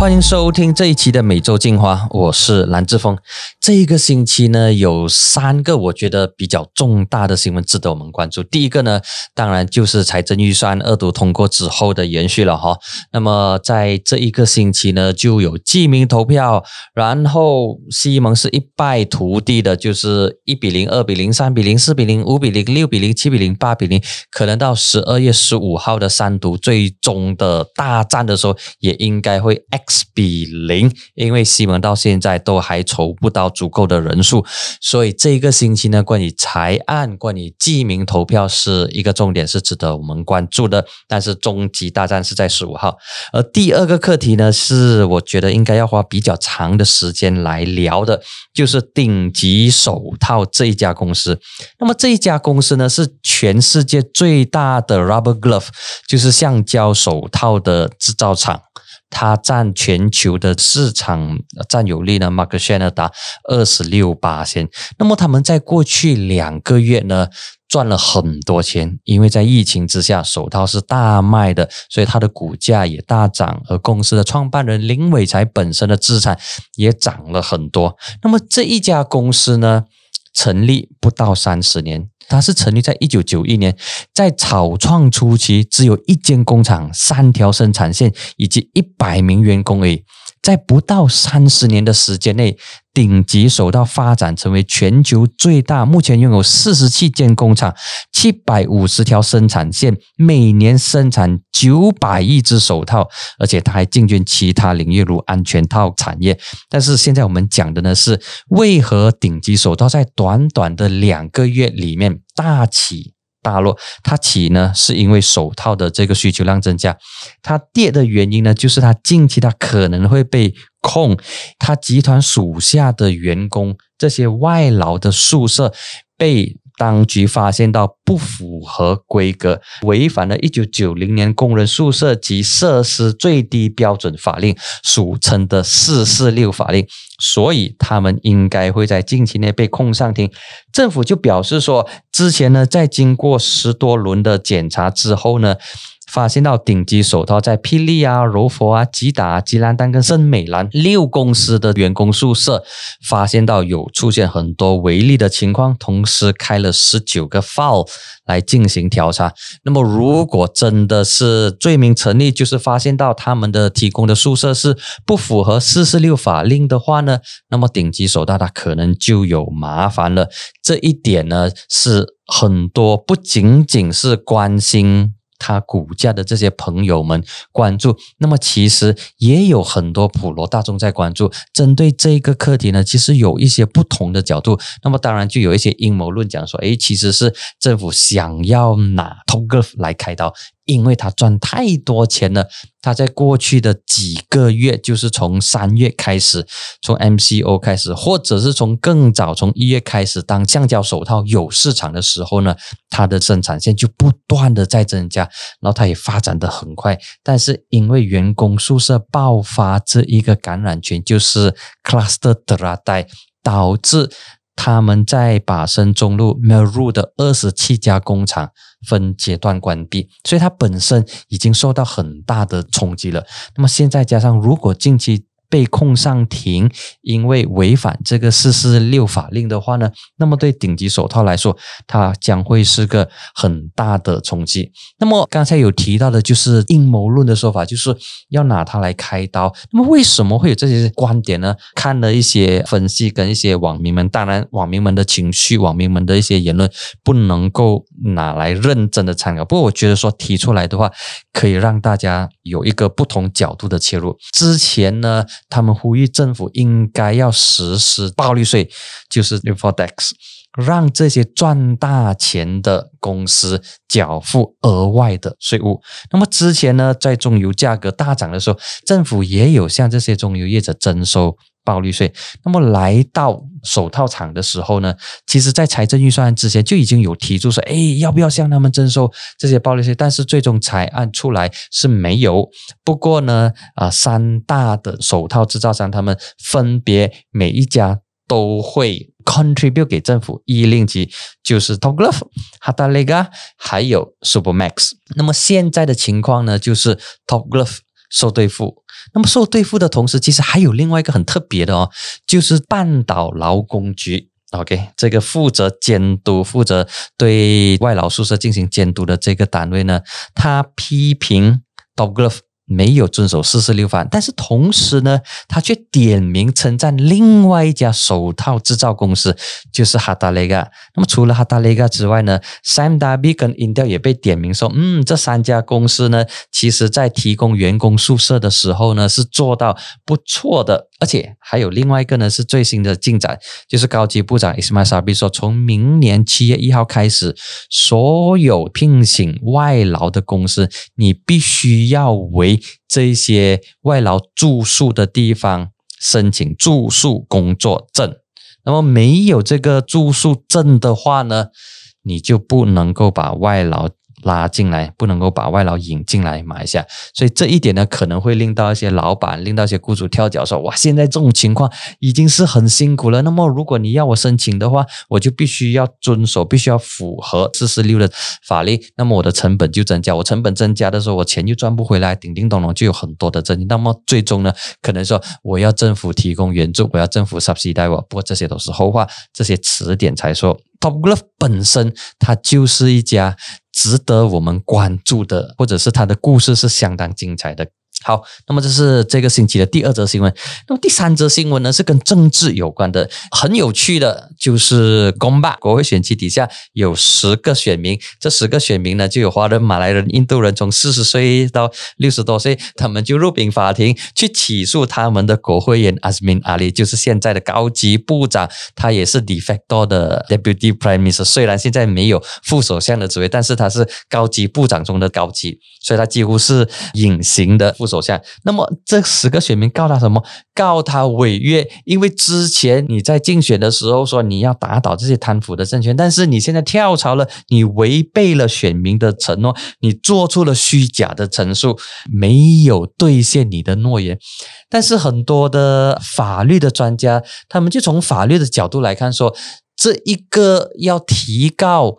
欢迎收听这一期的每周进化，我是蓝志峰。这一个星期呢，有三个我觉得比较重大的新闻值得我们关注。第一个呢，当然就是财政预算二读通过之后的延续了哈。那么在这一个星期呢，就有记名投票，然后西蒙是一败涂地的，就是一比零、二比零、三比零、四比零、五比零、六比零、七比零、八比零，可能到十二月十五号的三读最终的大战的时候，也应该会 X 比零，因为西蒙到现在都还筹不到足够的人数，所以这一个星期呢，关于财案、关于记名投票是一个重点，是值得我们关注的。但是终极大战是在十五号，而第二个课题呢，是我觉得应该要花比较长的时间来聊的，就是顶级手套这一家公司。那么这一家公司呢，是全世界最大的 rubber glove，就是橡胶手套的制造厂。它占全球的市场占有率呢，Mark Chan 呢达二十六八千。那么他们在过去两个月呢赚了很多钱，因为在疫情之下手套是大卖的，所以它的股价也大涨，而公司的创办人林伟才本身的资产也涨了很多。那么这一家公司呢，成立不到三十年。它是成立在一九九一年，在草创初期，只有一间工厂、三条生产线以及一百名员工而已。在不到三十年的时间内，顶级手套发展成为全球最大，目前拥有四十七间工厂、七百五十条生产线，每年生产九百亿只手套，而且它还进军其他领域如安全套产业。但是现在我们讲的呢是，为何顶级手套在短短的两个月里面大起？大落，它起呢是因为手套的这个需求量增加，它跌的原因呢就是它近期它可能会被控，它集团属下的员工这些外劳的宿舍被。当局发现到不符合规格，违反了一九九零年工人宿舍及设施最低标准法令，俗称的四四六法令，所以他们应该会在近期内被控上庭。政府就表示说，之前呢，在经过十多轮的检查之后呢。发现到顶级手套在霹雳啊、柔佛啊、吉达、吉兰丹跟圣美兰六公司的员工宿舍，发现到有出现很多违例的情况，同时开了十九个 file 来进行调查。那么，如果真的是罪名成立，就是发现到他们的提供的宿舍是不符合四四六法令的话呢，那么顶级手套它可能就有麻烦了。这一点呢，是很多不仅仅是关心。他股价的这些朋友们关注，那么其实也有很多普罗大众在关注。针对这个课题呢，其实有一些不同的角度。那么当然就有一些阴谋论讲说，诶，其实是政府想要拿通哥来开刀。因为他赚太多钱了，他在过去的几个月，就是从三月开始，从 MCO 开始，或者是从更早，从一月开始，当橡胶手套有市场的时候呢，它的生产线就不断的在增加，然后它也发展的很快。但是因为员工宿舍爆发这一个感染群，就是 Cluster d r a d 导致他们在把生中路 Meru 的二十七家工厂。分阶段关闭，所以它本身已经受到很大的冲击了。那么现在加上，如果近期，被控上庭，因为违反这个四四六法令的话呢，那么对顶级手套来说，它将会是个很大的冲击。那么刚才有提到的，就是阴谋论的说法，就是要拿它来开刀。那么为什么会有这些观点呢？看了一些分析，跟一些网民们，当然网民们的情绪，网民们的一些言论，不能够拿来认真的参考。不过我觉得说提出来的话，可以让大家有一个不同角度的切入。之前呢。他们呼吁政府应该要实施暴利税，就是 r e f o r tax，让这些赚大钱的公司缴付额外的税务。那么之前呢，在中油价格大涨的时候，政府也有向这些中油业者征收。暴利税。那么来到手套厂的时候呢，其实，在财政预算案之前就已经有提出说，哎，要不要向他们征收这些暴利税？但是最终财案出来是没有。不过呢，啊，三大的手套制造商，他们分别每一家都会 contribute 给政府一令吉，就是 Togolf、Hatalega 还有 Supermax。那么现在的情况呢，就是 Togolf。受对付。那么受对付的同时，其实还有另外一个很特别的哦，就是半岛劳工局。OK，这个负责监督、负责对外劳宿舍进行监督的这个单位呢，他批评 Douglas。没有遵守四四六法，但是同时呢，他却点名称赞另外一家手套制造公司，就是哈达雷嘎。那么除了哈达雷嘎之外呢，Sam Darby 跟 Intel 也被点名说，嗯，这三家公司呢，其实在提供员工宿舍的时候呢，是做到不错的。而且还有另外一个呢，是最新的进展，就是高级部长 Ismail s a b i 说，从明年七月一号开始，所有聘请外劳的公司，你必须要为这些外劳住宿的地方申请住宿工作证。那么没有这个住宿证的话呢，你就不能够把外劳。拉进来不能够把外劳引进来马来西亚，所以这一点呢可能会令到一些老板、令到一些雇主跳脚，说哇，现在这种情况已经是很辛苦了。那么如果你要我申请的话，我就必须要遵守，必须要符合四十六的法律，那么我的成本就增加。我成本增加的时候，我钱就赚不回来，叮叮咚咚就有很多的争议。那么最终呢，可能说我要政府提供援助，我要政府 subsidy 我，不过这些都是后话。这些词典才说，Top Glove 本身它就是一家。值得我们关注的，或者是他的故事是相当精彩的。好，那么这是这个星期的第二则新闻。那么第三则新闻呢，是跟政治有关的，很有趣的，就是公办国会选区底下有十个选民，这十个选民呢，就有华人、马来人、印度人，从四十岁到六十多岁，他们就入禀法庭去起诉他们的国会议员 Azmin Ali，就是现在的高级部长，他也是 de facto 的 Deputy Prime Minister，虽然现在没有副首相的职位，但是他是高级部长中的高级，所以他几乎是隐形的副。首相，那么这十个选民告他什么？告他违约，因为之前你在竞选的时候说你要打倒这些贪腐的政权，但是你现在跳槽了，你违背了选民的承诺，你做出了虚假的陈述，没有兑现你的诺言。但是很多的法律的专家，他们就从法律的角度来看，说这一个要提高。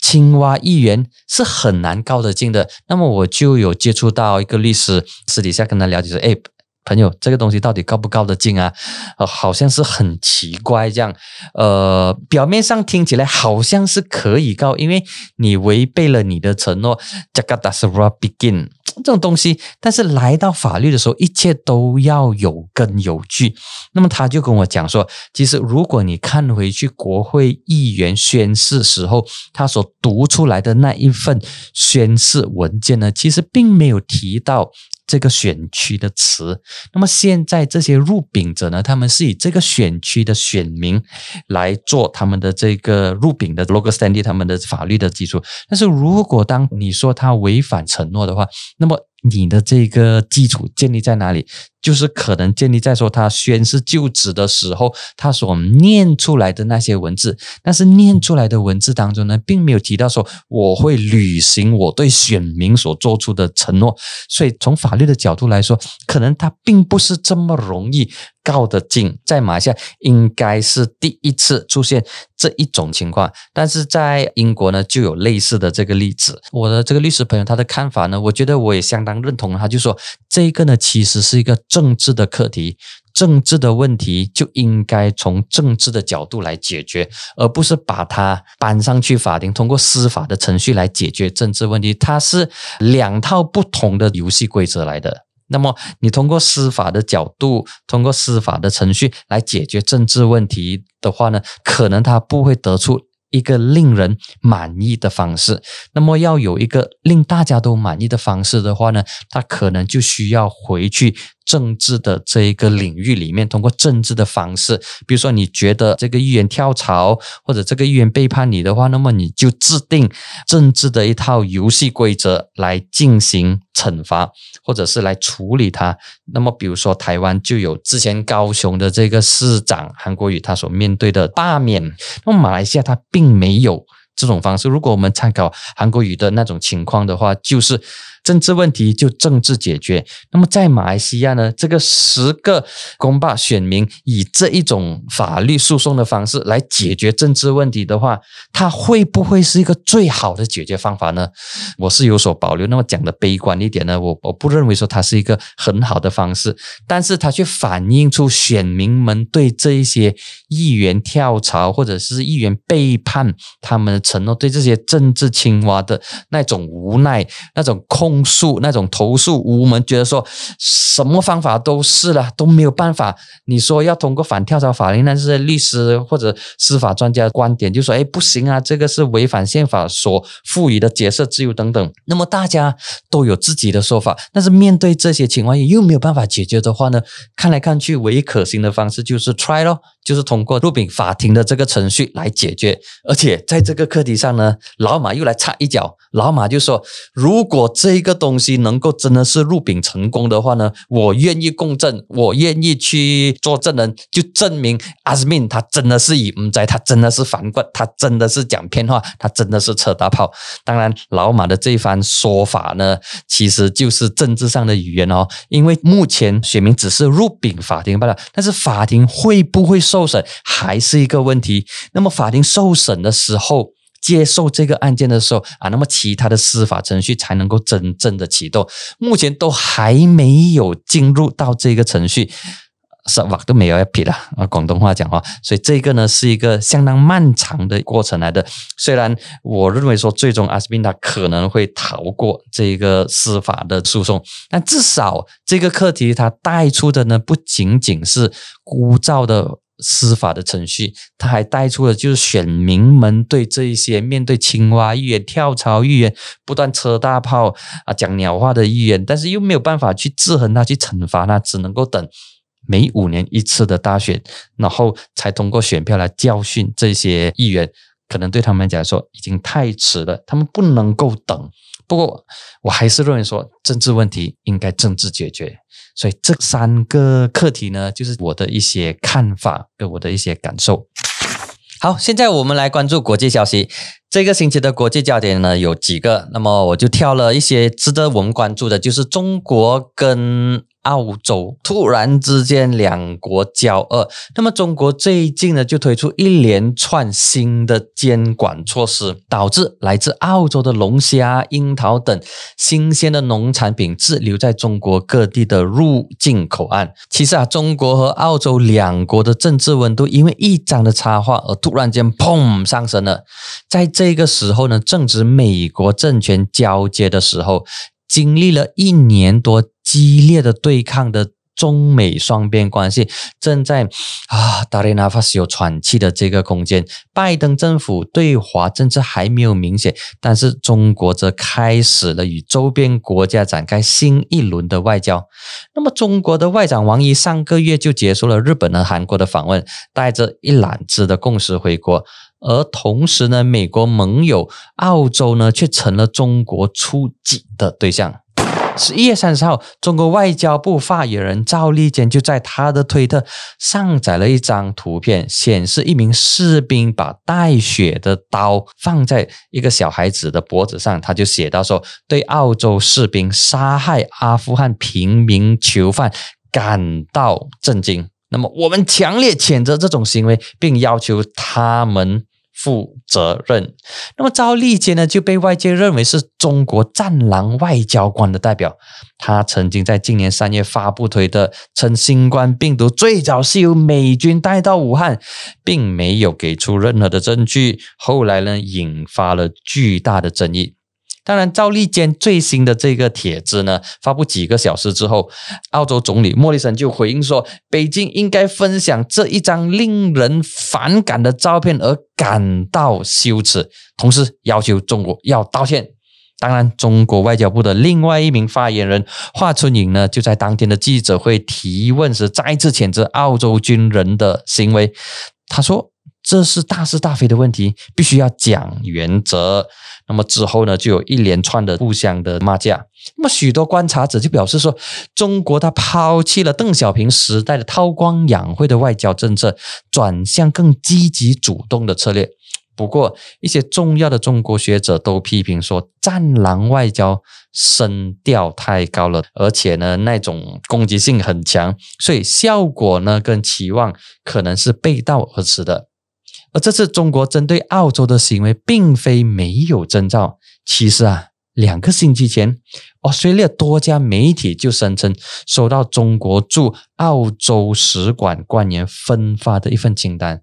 青蛙议员是很难告得进的，那么我就有接触到一个律师，私底下跟他了解说，哎，朋友，这个东西到底告不告得进啊？呃，好像是很奇怪这样，呃，表面上听起来好像是可以告，因为你违背了你的承诺。j a g a d a s r a begin。这种东西，但是来到法律的时候，一切都要有根有据。那么他就跟我讲说，其实如果你看回去国会议员宣誓时候，他所读出来的那一份宣誓文件呢，其实并没有提到。这个选区的词，那么现在这些入禀者呢，他们是以这个选区的选民来做他们的这个入禀的 logo standing，他们的法律的基础。但是如果当你说他违反承诺的话，那么你的这个基础建立在哪里？就是可能建立在说他宣誓就职的时候，他所念出来的那些文字，但是念出来的文字当中呢，并没有提到说我会履行我对选民所做出的承诺，所以从法律的角度来说，可能他并不是这么容易告得进。在马来西亚应该是第一次出现这一种情况，但是在英国呢就有类似的这个例子。我的这个律师朋友他的看法呢，我觉得我也相当认同，他就说这个呢其实是一个。政治的课题，政治的问题就应该从政治的角度来解决，而不是把它搬上去法庭，通过司法的程序来解决政治问题。它是两套不同的游戏规则来的。那么，你通过司法的角度，通过司法的程序来解决政治问题的话呢，可能它不会得出。一个令人满意的方式，那么要有一个令大家都满意的方式的话呢，他可能就需要回去政治的这一个领域里面，通过政治的方式，比如说你觉得这个议员跳槽或者这个议员背叛你的话，那么你就制定政治的一套游戏规则来进行。惩罚，或者是来处理它。那么，比如说台湾就有之前高雄的这个市长韩国瑜他所面对的罢免。那么马来西亚他并没有这种方式。如果我们参考韩国瑜的那种情况的话，就是。政治问题就政治解决。那么在马来西亚呢，这个十个公罢选民以这一种法律诉讼的方式来解决政治问题的话，它会不会是一个最好的解决方法呢？我是有所保留。那么讲的悲观一点呢，我我不认为说它是一个很好的方式，但是它却反映出选民们对这一些议员跳槽或者是议员背叛他们的承诺，对这些政治青蛙的那种无奈、那种控诉、那种投诉无门，觉得说什么方法都是了，都没有办法。你说要通过反跳槽法令，那是律师或者司法专家观点，就说：“哎，不行啊，这个是违反宪法所赋予的结社自由等等。”那么大家都有自己的说法，但是面对这些情况又没有办法解决的话呢？看来看去，唯一可行的方式就是 try 咯，就是通过入禀法庭的这个程序来解决。而且在这个课题上呢，老马又来插一脚。老马就说：“如果这个个东西能够真的是入禀成功的话呢，我愿意共振，我愿意去做证人，就证明阿斯敏他真的是以唔在，他真的是反骨，他真的是讲偏话，他真的是扯大炮。当然，老马的这一番说法呢，其实就是政治上的语言哦，因为目前选民只是入禀法庭罢了，但是法庭会不会受审还是一个问题。那么法庭受审的时候。”接受这个案件的时候啊，那么其他的司法程序才能够真正的启动。目前都还没有进入到这个程序，是吧？都没有要批了啊，广东话讲话，所以这个呢是一个相当漫长的过程来的。虽然我认为说最终阿斯宾达可能会逃过这个司法的诉讼，但至少这个课题它带出的呢不仅仅是枯燥的。司法的程序，他还带出了就是选民们对这一些面对青蛙议员、跳槽议员不断车大炮啊讲鸟话的议员，但是又没有办法去制衡他、去惩罚他，只能够等每五年一次的大选，然后才通过选票来教训这些议员。可能对他们讲说已经太迟了，他们不能够等。不过我还是认为说政治问题应该政治解决。所以这三个课题呢，就是我的一些看法跟我的一些感受。好，现在我们来关注国际消息。这个星期的国际焦点呢有几个，那么我就挑了一些值得我们关注的，就是中国跟。澳洲突然之间两国交恶，那么中国最近呢就推出一连串新的监管措施，导致来自澳洲的龙虾、樱桃等新鲜的农产品滞留在中国各地的入境口岸。其实啊，中国和澳洲两国的政治温度因为一张的插画而突然间砰上升了。在这个时候呢，正值美国政权交接的时候。经历了一年多激烈的对抗的中美双边关系，正在啊，达雷纳发斯有喘气的这个空间。拜登政府对华政策还没有明显，但是中国则开始了与周边国家展开新一轮的外交。那么，中国的外长王毅上个月就结束了日本和韩国的访问，带着一揽子的共识回国。而同时呢，美国盟友澳洲呢，却成了中国出击的对象。十一月三十号，中国外交部发言人赵立坚就在他的推特上载了一张图片，显示一名士兵把带血的刀放在一个小孩子的脖子上，他就写到说：“对澳洲士兵杀害阿富汗平民囚犯感到震惊。”那么，我们强烈谴责这种行为，并要求他们。负责任。那么赵立坚呢，就被外界认为是中国“战狼”外交官的代表。他曾经在今年三月发布推特，称新冠病毒最早是由美军带到武汉，并没有给出任何的证据。后来呢，引发了巨大的争议。当然，赵立坚最新的这个帖子呢，发布几个小时之后，澳洲总理莫里森就回应说，北京应该分享这一张令人反感的照片而感到羞耻，同时要求中国要道歉。当然，中国外交部的另外一名发言人华春莹呢，就在当天的记者会提问时，再次谴责澳洲军人的行为。他说：“这是大是大非的问题，必须要讲原则。”那么之后呢，就有一连串的互相的骂架。那么许多观察者就表示说，中国他抛弃了邓小平时代的韬光养晦的外交政策，转向更积极主动的策略。不过，一些重要的中国学者都批评说，战狼外交声调太高了，而且呢，那种攻击性很强，所以效果呢跟期望可能是背道而驰的。而这次中国针对澳洲的行为，并非没有征兆。其实啊，两个星期前澳大利亚多家媒体就声称收到中国驻澳洲使馆官员分发的一份清单，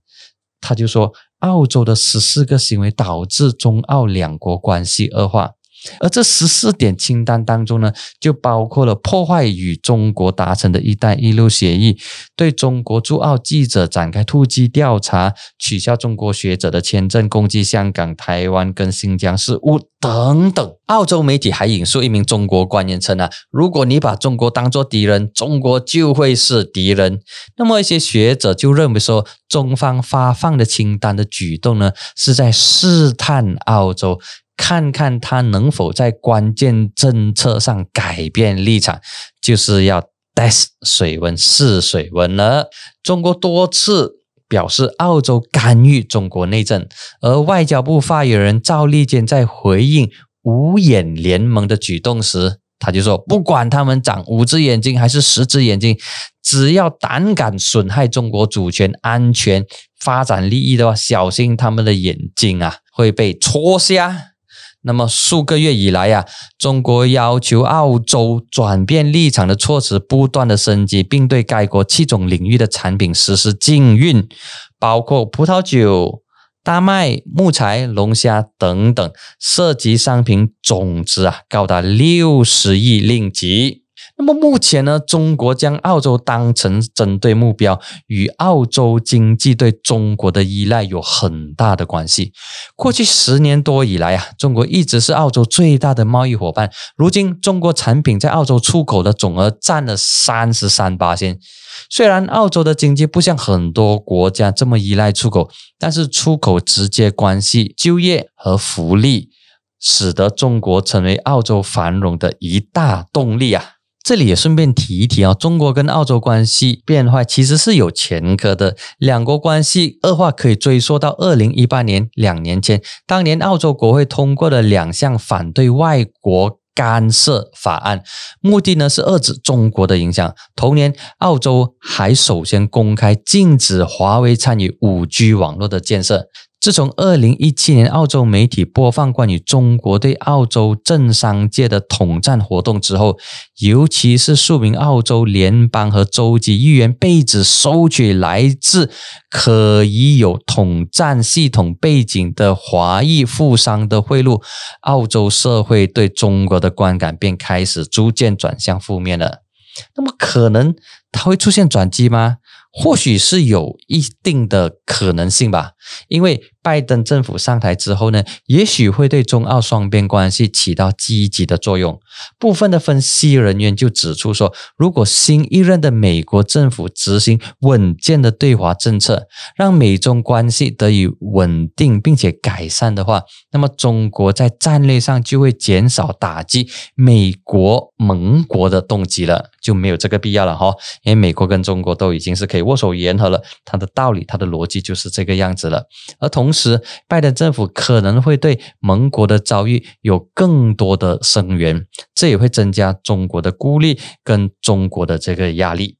他就说。澳洲的十四个行为导致中澳两国关系恶化，而这十四点清单当中呢，就包括了破坏与中国达成的一带一路协议，对中国驻澳记者展开突击调查，取消中国学者的签证，攻击香港、台湾跟新疆事务等等。澳洲媒体还引述一名中国官员称啊，如果你把中国当作敌人，中国就会是敌人。那么一些学者就认为说。中方发放的清单的举动呢，是在试探澳洲，看看他能否在关键政策上改变立场，就是要 test 水温试水温了。中国多次表示澳洲干预中国内政，而外交部发言人赵立坚在回应五眼联盟的举动时，他就说：“不管他们长五只眼睛还是十只眼睛。”只要胆敢损害中国主权、安全、发展利益的话，小心他们的眼睛啊会被戳瞎。那么数个月以来呀，中国要求澳洲转变立场的措施不断的升级，并对该国七种领域的产品实施禁运，包括葡萄酒、大麦、木材、龙虾等等，涉及商品总值啊高达六十亿令吉。那么目前呢，中国将澳洲当成针对目标，与澳洲经济对中国的依赖有很大的关系。过去十年多以来啊，中国一直是澳洲最大的贸易伙伴。如今，中国产品在澳洲出口的总额占了三十三八千。虽然澳洲的经济不像很多国家这么依赖出口，但是出口直接关系就业和福利，使得中国成为澳洲繁荣的一大动力啊。这里也顺便提一提啊，中国跟澳洲关系变坏其实是有前科的，两国关系恶化可以追溯到二零一八年，两年前，当年澳洲国会通过了两项反对外国干涉法案，目的呢是遏制中国的影响。同年，澳洲还首先公开禁止华为参与五 G 网络的建设。自从二零一七年澳洲媒体播放关于中国对澳洲政商界的统战活动之后，尤其是数名澳洲联邦和州级议员被指收取来自可疑有统战系统背景的华裔富商的贿赂，澳洲社会对中国的观感便开始逐渐转向负面了。那么，可能它会出现转机吗？或许是有一定的可能性吧，因为拜登政府上台之后呢，也许会对中澳双边关系起到积极的作用。部分的分析人员就指出说，如果新一任的美国政府执行稳健的对华政策，让美中关系得以稳定并且改善的话，那么中国在战略上就会减少打击美国盟国的动机了，就没有这个必要了哈。因为美国跟中国都已经是可以。握手言和了，他的道理，他的逻辑就是这个样子了。而同时，拜登政府可能会对盟国的遭遇有更多的声援，这也会增加中国的孤立跟中国的这个压力。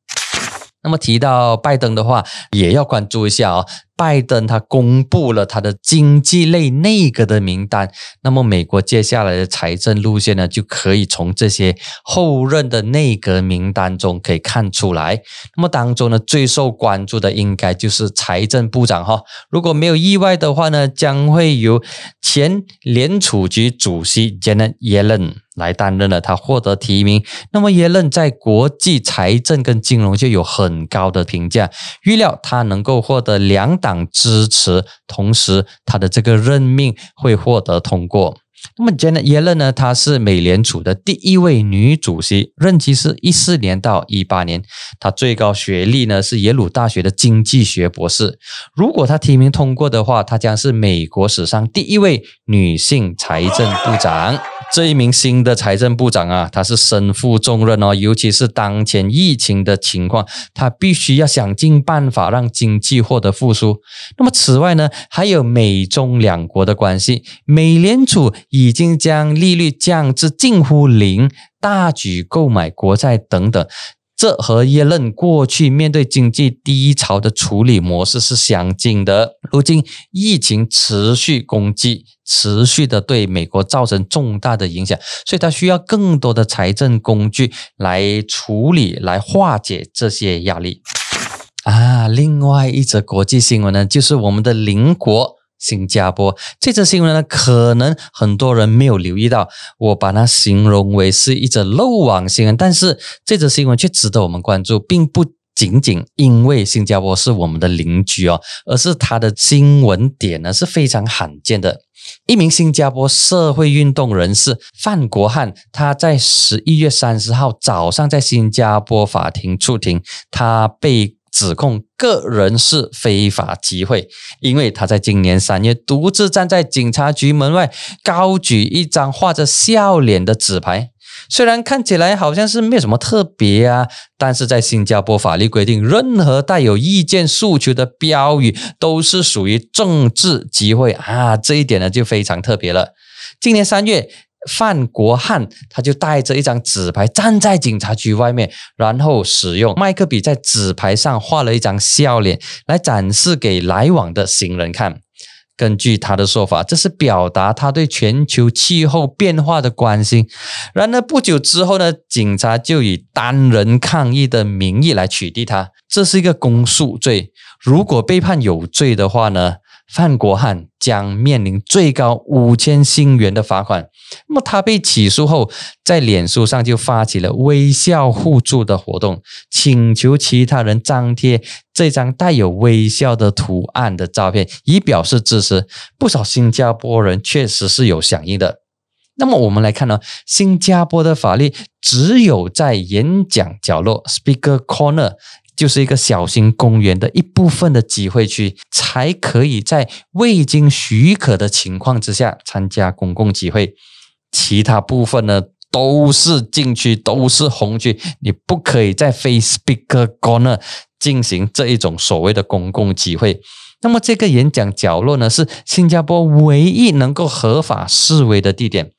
那么提到拜登的话，也要关注一下哦。拜登他公布了他的经济类内阁的名单，那么美国接下来的财政路线呢，就可以从这些后任的内阁名单中可以看出来。那么当中呢，最受关注的应该就是财政部长哈。如果没有意外的话呢，将会由前联储局主席 Janet Yellen 来担任了。他获得提名，那么耶伦在国际财政跟金融就有很高的评价，预料他能够获得两。党支持，同时他的这个任命会获得通过。那么，Janet Yellen 呢？她是美联储的第一位女主席，任期是一四年到一八年。她最高学历呢是耶鲁大学的经济学博士。如果她提名通过的话，她将是美国史上第一位女性财政部长。这一名新的财政部长啊，他是身负重任哦，尤其是当前疫情的情况，他必须要想尽办法让经济获得复苏。那么此外呢，还有美中两国的关系，美联储已经将利率降至近乎零，大举购买国债等等。这和耶伦过去面对经济低潮的处理模式是相近的。如今疫情持续攻击，持续的对美国造成重大的影响，所以他需要更多的财政工具来处理、来化解这些压力。啊，另外一则国际新闻呢，就是我们的邻国。新加坡这则新闻呢，可能很多人没有留意到，我把它形容为是一则漏网新闻。但是这则新闻却值得我们关注，并不仅仅因为新加坡是我们的邻居哦，而是它的新闻点呢是非常罕见的。一名新加坡社会运动人士范国汉，他在十一月三十号早上在新加坡法庭出庭，他被。指控个人是非法集会，因为他在今年三月独自站在警察局门外，高举一张画着笑脸的纸牌。虽然看起来好像是没有什么特别啊，但是在新加坡法律规定，任何带有意见诉求的标语都是属于政治集会啊，这一点呢就非常特别了。今年三月。范国汉他就带着一张纸牌站在警察局外面，然后使用麦克笔在纸牌上画了一张笑脸，来展示给来往的行人看。根据他的说法，这是表达他对全球气候变化的关心。然而不久之后呢，警察就以单人抗议的名义来取缔他，这是一个公诉罪。如果被判有罪的话呢？范国汉将面临最高五千新元的罚款。那么他被起诉后，在脸书上就发起了微笑互助的活动，请求其他人张贴这张带有微笑的图案的照片，以表示支持。不少新加坡人确实是有响应的。那么我们来看呢，新加坡的法律只有在演讲角落 （Speaker Corner）。就是一个小型公园的一部分的集会区，才可以在未经许可的情况之下参加公共集会。其他部分呢，都是禁区，都是红区，你不可以在 Facebook Corner 进行这一种所谓的公共集会。那么，这个演讲角落呢，是新加坡唯一能够合法示威的地点。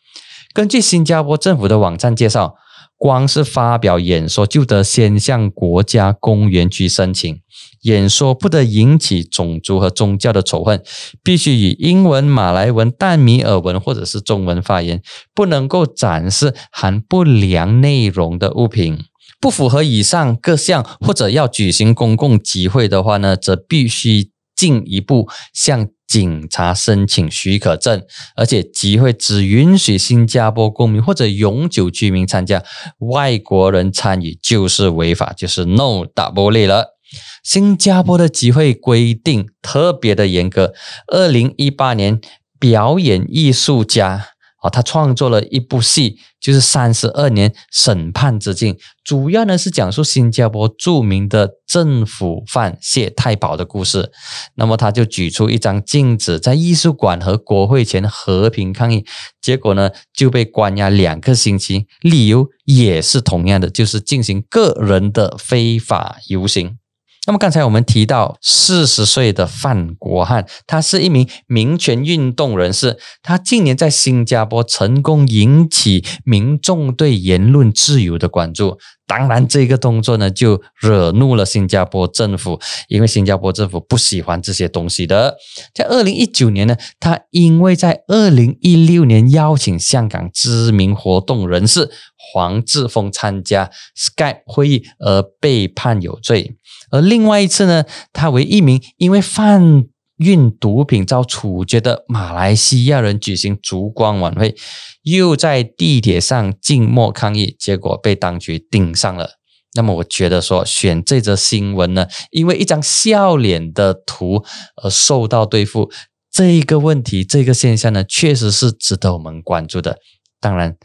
根据新加坡政府的网站介绍。光是发表演说就得先向国家公园局申请，演说不得引起种族和宗教的仇恨，必须以英文、马来文、淡米尔文或者是中文发言，不能够展示含不良内容的物品。不符合以上各项或者要举行公共集会的话呢，则必须进一步向。警察申请许可证，而且集会只允许新加坡公民或者永久居民参加，外国人参与就是违法，就是 no double 了。新加坡的集会规定特别的严格。二零一八年，表演艺术家。他创作了一部戏，就是《三十二年审判之境》，主要呢是讲述新加坡著名的政府犯谢太保的故事。那么他就举出一张镜子，在艺术馆和国会前和平抗议，结果呢就被关押两个星期，理由也是同样的，就是进行个人的非法游行。那么刚才我们提到四十岁的范国汉，他是一名民权运动人士。他近年在新加坡成功引起民众对言论自由的关注。当然，这个动作呢就惹怒了新加坡政府，因为新加坡政府不喜欢这些东西的。在二零一九年呢，他因为在二零一六年邀请香港知名活动人士黄志峰参加 Skype 会议而被判有罪。而另外一次呢，他为一名因为贩运毒品遭处决的马来西亚人举行烛光晚会，又在地铁上静默抗议，结果被当局盯上了。那么，我觉得说选这则新闻呢，因为一张笑脸的图而受到对付，这一个问题，这个现象呢，确实是值得我们关注的。当然，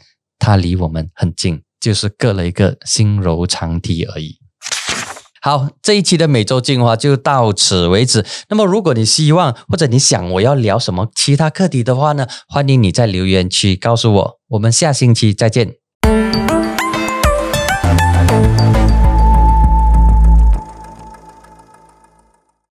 它离我们很近，就是隔了一个心柔长堤而已。好，这一期的每周进化就到此为止。那么，如果你希望或者你想我要聊什么其他课题的话呢，欢迎你在留言区告诉我。我们下星期再见。